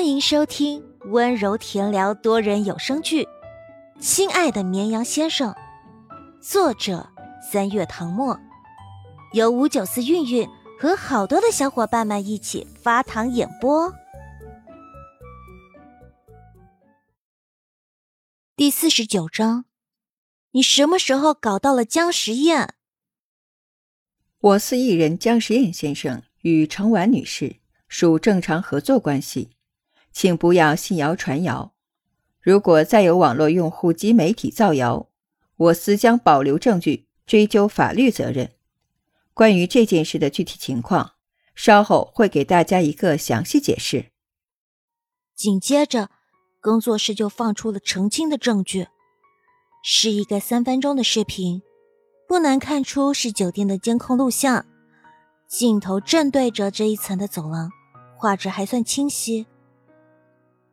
欢迎收听温柔甜聊多人有声剧《亲爱的绵羊先生》，作者三月唐末，由五九四韵韵和好多的小伙伴们一起发糖演播。第四十九章，你什么时候搞到了姜时宴？我司艺人姜时宴先生与程婉女士属正常合作关系。请不要信谣传谣。如果再有网络用户及媒体造谣，我司将保留证据，追究法律责任。关于这件事的具体情况，稍后会给大家一个详细解释。紧接着，工作室就放出了澄清的证据，是一个三分钟的视频，不难看出是酒店的监控录像，镜头正对着这一层的走廊，画质还算清晰。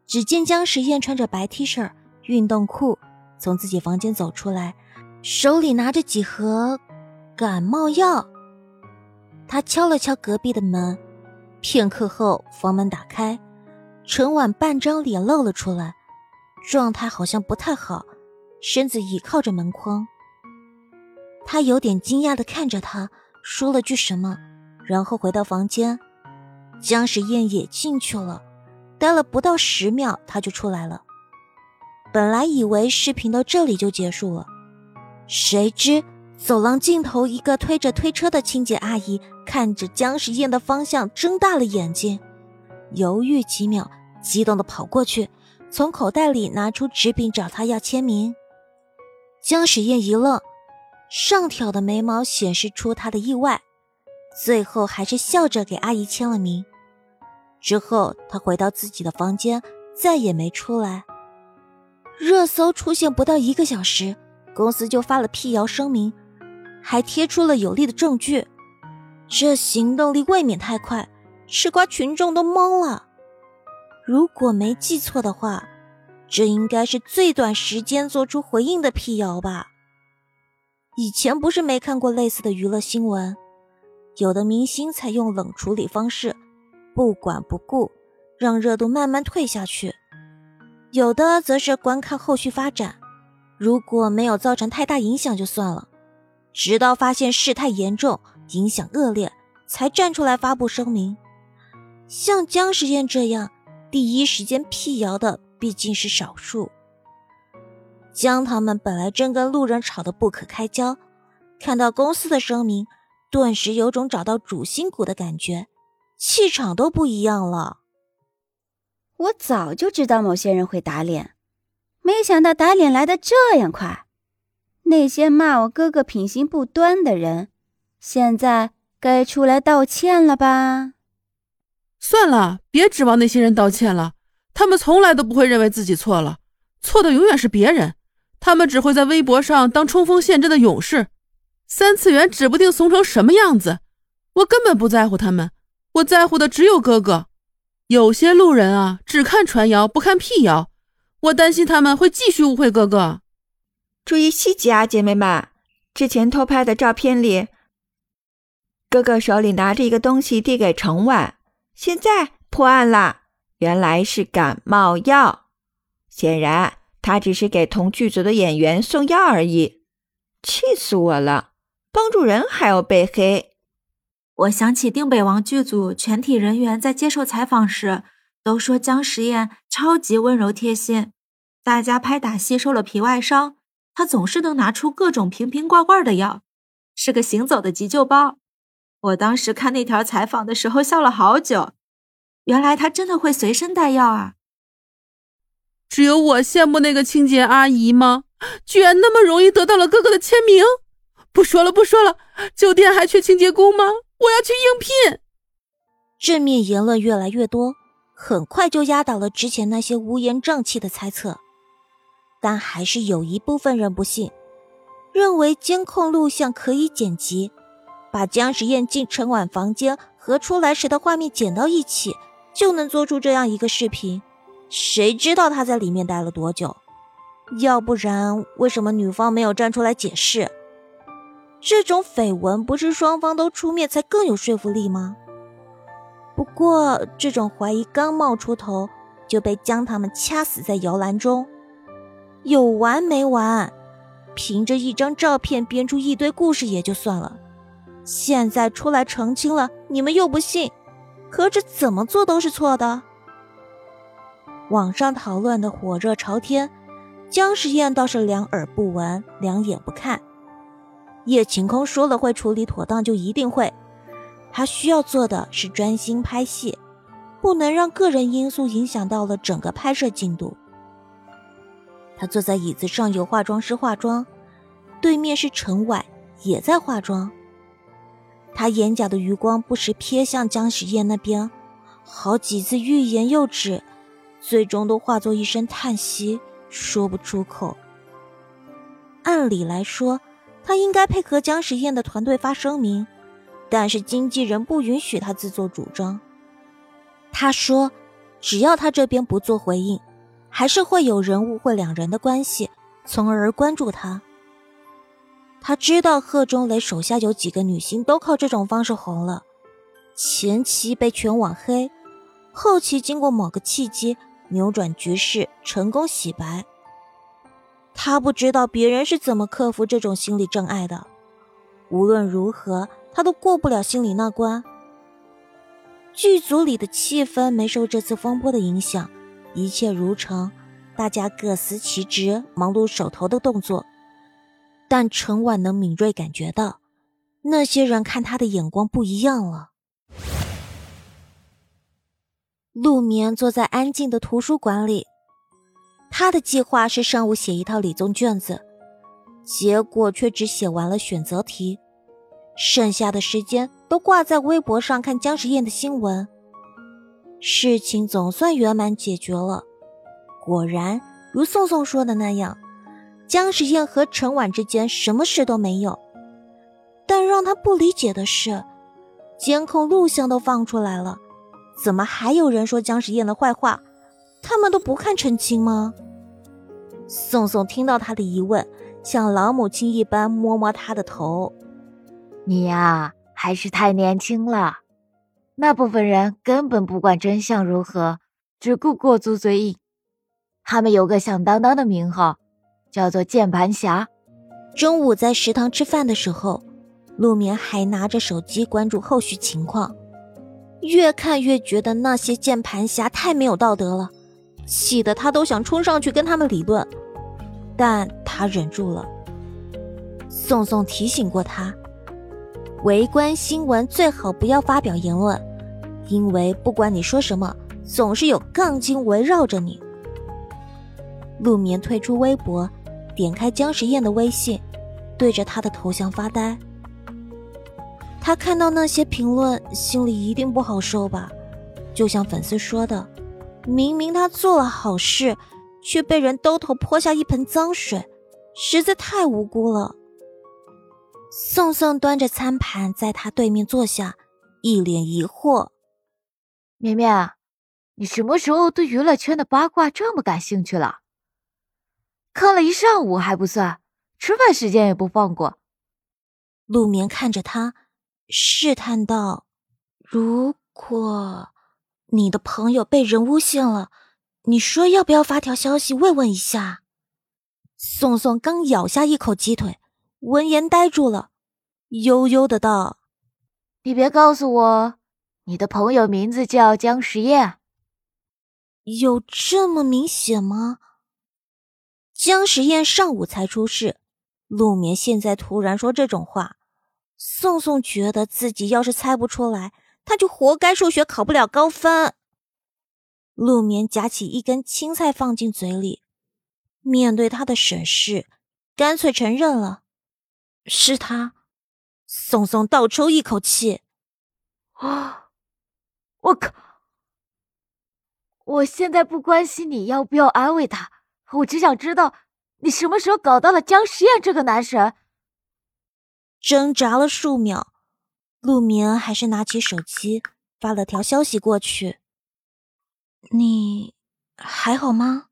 只见姜时宴穿着白 T 恤、运动裤，从自己房间走出来，手里拿着几盒感冒药。他敲了敲隔壁的门，片刻后，房门打开，陈婉半张脸露了出来，状态好像不太好，身子倚靠着门框。他有点惊讶的看着他，说了句什么，然后回到房间，姜时宴也进去了。待了不到十秒，他就出来了。本来以为视频到这里就结束了，谁知走廊尽头一个推着推车的清洁阿姨看着姜时宴的方向，睁大了眼睛，犹豫几秒，激动的跑过去，从口袋里拿出纸笔找他要签名。姜时宴一愣，上挑的眉毛显示出他的意外，最后还是笑着给阿姨签了名。之后，他回到自己的房间，再也没出来。热搜出现不到一个小时，公司就发了辟谣声明，还贴出了有力的证据。这行动力未免太快，吃瓜群众都懵了。如果没记错的话，这应该是最短时间做出回应的辟谣吧？以前不是没看过类似的娱乐新闻，有的明星采用冷处理方式。不管不顾，让热度慢慢退下去；有的则是观看后续发展，如果没有造成太大影响就算了，直到发现事态严重、影响恶劣，才站出来发布声明。像姜时宴这样第一时间辟谣的毕竟是少数。姜他们本来正跟路人吵得不可开交，看到公司的声明，顿时有种找到主心骨的感觉。气场都不一样了。我早就知道某些人会打脸，没想到打脸来的这样快。那些骂我哥哥品行不端的人，现在该出来道歉了吧？算了，别指望那些人道歉了，他们从来都不会认为自己错了，错的永远是别人。他们只会在微博上当冲锋陷阵的勇士，三次元指不定怂成什么样子。我根本不在乎他们。我在乎的只有哥哥。有些路人啊，只看传谣不看辟谣，我担心他们会继续误会哥哥。注意细节啊，姐妹们！之前偷拍的照片里，哥哥手里拿着一个东西递给程婉，现在破案了，原来是感冒药。显然，他只是给同剧组的演员送药而已。气死我了！帮助人还要被黑。我想起《定北王》剧组全体人员在接受采访时都说姜时宴超级温柔贴心，大家拍打戏受了皮外伤，他总是能拿出各种瓶瓶罐罐的药，是个行走的急救包。我当时看那条采访的时候笑了好久，原来他真的会随身带药啊！只有我羡慕那个清洁阿姨吗？居然那么容易得到了哥哥的签名！不说了，不说了，酒店还缺清洁工吗？我要去应聘。正面言论越来越多，很快就压倒了之前那些乌烟瘴气的猜测。但还是有一部分人不信，认为监控录像可以剪辑，把姜时宴进陈婉房间和出来时的画面剪到一起，就能做出这样一个视频。谁知道他在里面待了多久？要不然，为什么女方没有站出来解释？这种绯闻不是双方都出面才更有说服力吗？不过这种怀疑刚冒出头，就被将他们掐死在摇篮中。有完没完？凭着一张照片编出一堆故事也就算了，现在出来澄清了，你们又不信，可这怎么做都是错的。网上讨论的火热朝天，姜时宴倒是两耳不闻，两眼不看。叶晴空说了会处理妥当，就一定会。他需要做的是专心拍戏，不能让个人因素影响到了整个拍摄进度。他坐在椅子上，有化妆师化妆，对面是陈婉，也在化妆。他眼角的余光不时瞥向姜时宴那边，好几次欲言又止，最终都化作一声叹息，说不出口。按理来说，他应该配合姜时宴的团队发声明，但是经纪人不允许他自作主张。他说，只要他这边不做回应。还是会有人误会两人的关系，从而关注他。他知道贺中磊手下有几个女星都靠这种方式红了，前期被全网黑，后期经过某个契机扭转局势，成功洗白。他不知道别人是怎么克服这种心理障碍的，无论如何他都过不了心里那关。剧组里的气氛没受这次风波的影响。一切如常，大家各司其职，忙碌手头的动作。但陈婉能敏锐感觉到，那些人看他的眼光不一样了。陆眠坐在安静的图书馆里，他的计划是上午写一套理综卷子，结果却只写完了选择题，剩下的时间都挂在微博上看姜时宴的新闻。事情总算圆满解决了。果然，如宋宋说的那样，姜时宴和陈婉之间什么事都没有。但让他不理解的是，监控录像都放出来了，怎么还有人说姜时宴的坏话？他们都不看澄清吗？宋宋听到他的疑问，像老母亲一般摸摸他的头：“你呀，还是太年轻了。”那部分人根本不管真相如何，只顾过足嘴瘾。他们有个响当当的名号，叫做键盘侠。中午在食堂吃饭的时候，陆眠还拿着手机关注后续情况，越看越觉得那些键盘侠太没有道德了，气得他都想冲上去跟他们理论，但他忍住了。宋宋提醒过他，围观新闻最好不要发表言论。因为不管你说什么，总是有杠精围绕着你。陆眠退出微博，点开姜时宴的微信，对着他的头像发呆。他看到那些评论，心里一定不好受吧？就像粉丝说的，明明他做了好事，却被人兜头泼下一盆脏水，实在太无辜了。宋宋端着餐盘在他对面坐下，一脸疑惑。绵绵，你什么时候对娱乐圈的八卦这么感兴趣了？看了一上午还不算，吃饭时间也不放过。陆眠看着他，试探道：“如果你的朋友被人诬陷了，你说要不要发条消息慰问一下？”宋宋刚咬下一口鸡腿，闻言呆住了，悠悠的道：“你别告诉我。”你的朋友名字叫姜时宴，有这么明显吗？姜时宴上午才出事，陆眠现在突然说这种话，宋宋觉得自己要是猜不出来，他就活该数学考不了高分。陆眠夹起一根青菜放进嘴里，面对他的审视，干脆承认了，是他。宋宋倒抽一口气，啊！我靠！我现在不关心你要不要安慰他，我只想知道你什么时候搞到了姜实验这个男神。挣扎了数秒，陆明还是拿起手机发了条消息过去：“你还好吗？”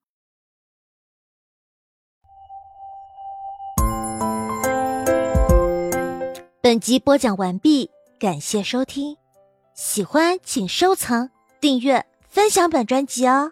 本集播讲完毕，感谢收听。喜欢请收藏、订阅、分享本专辑哦。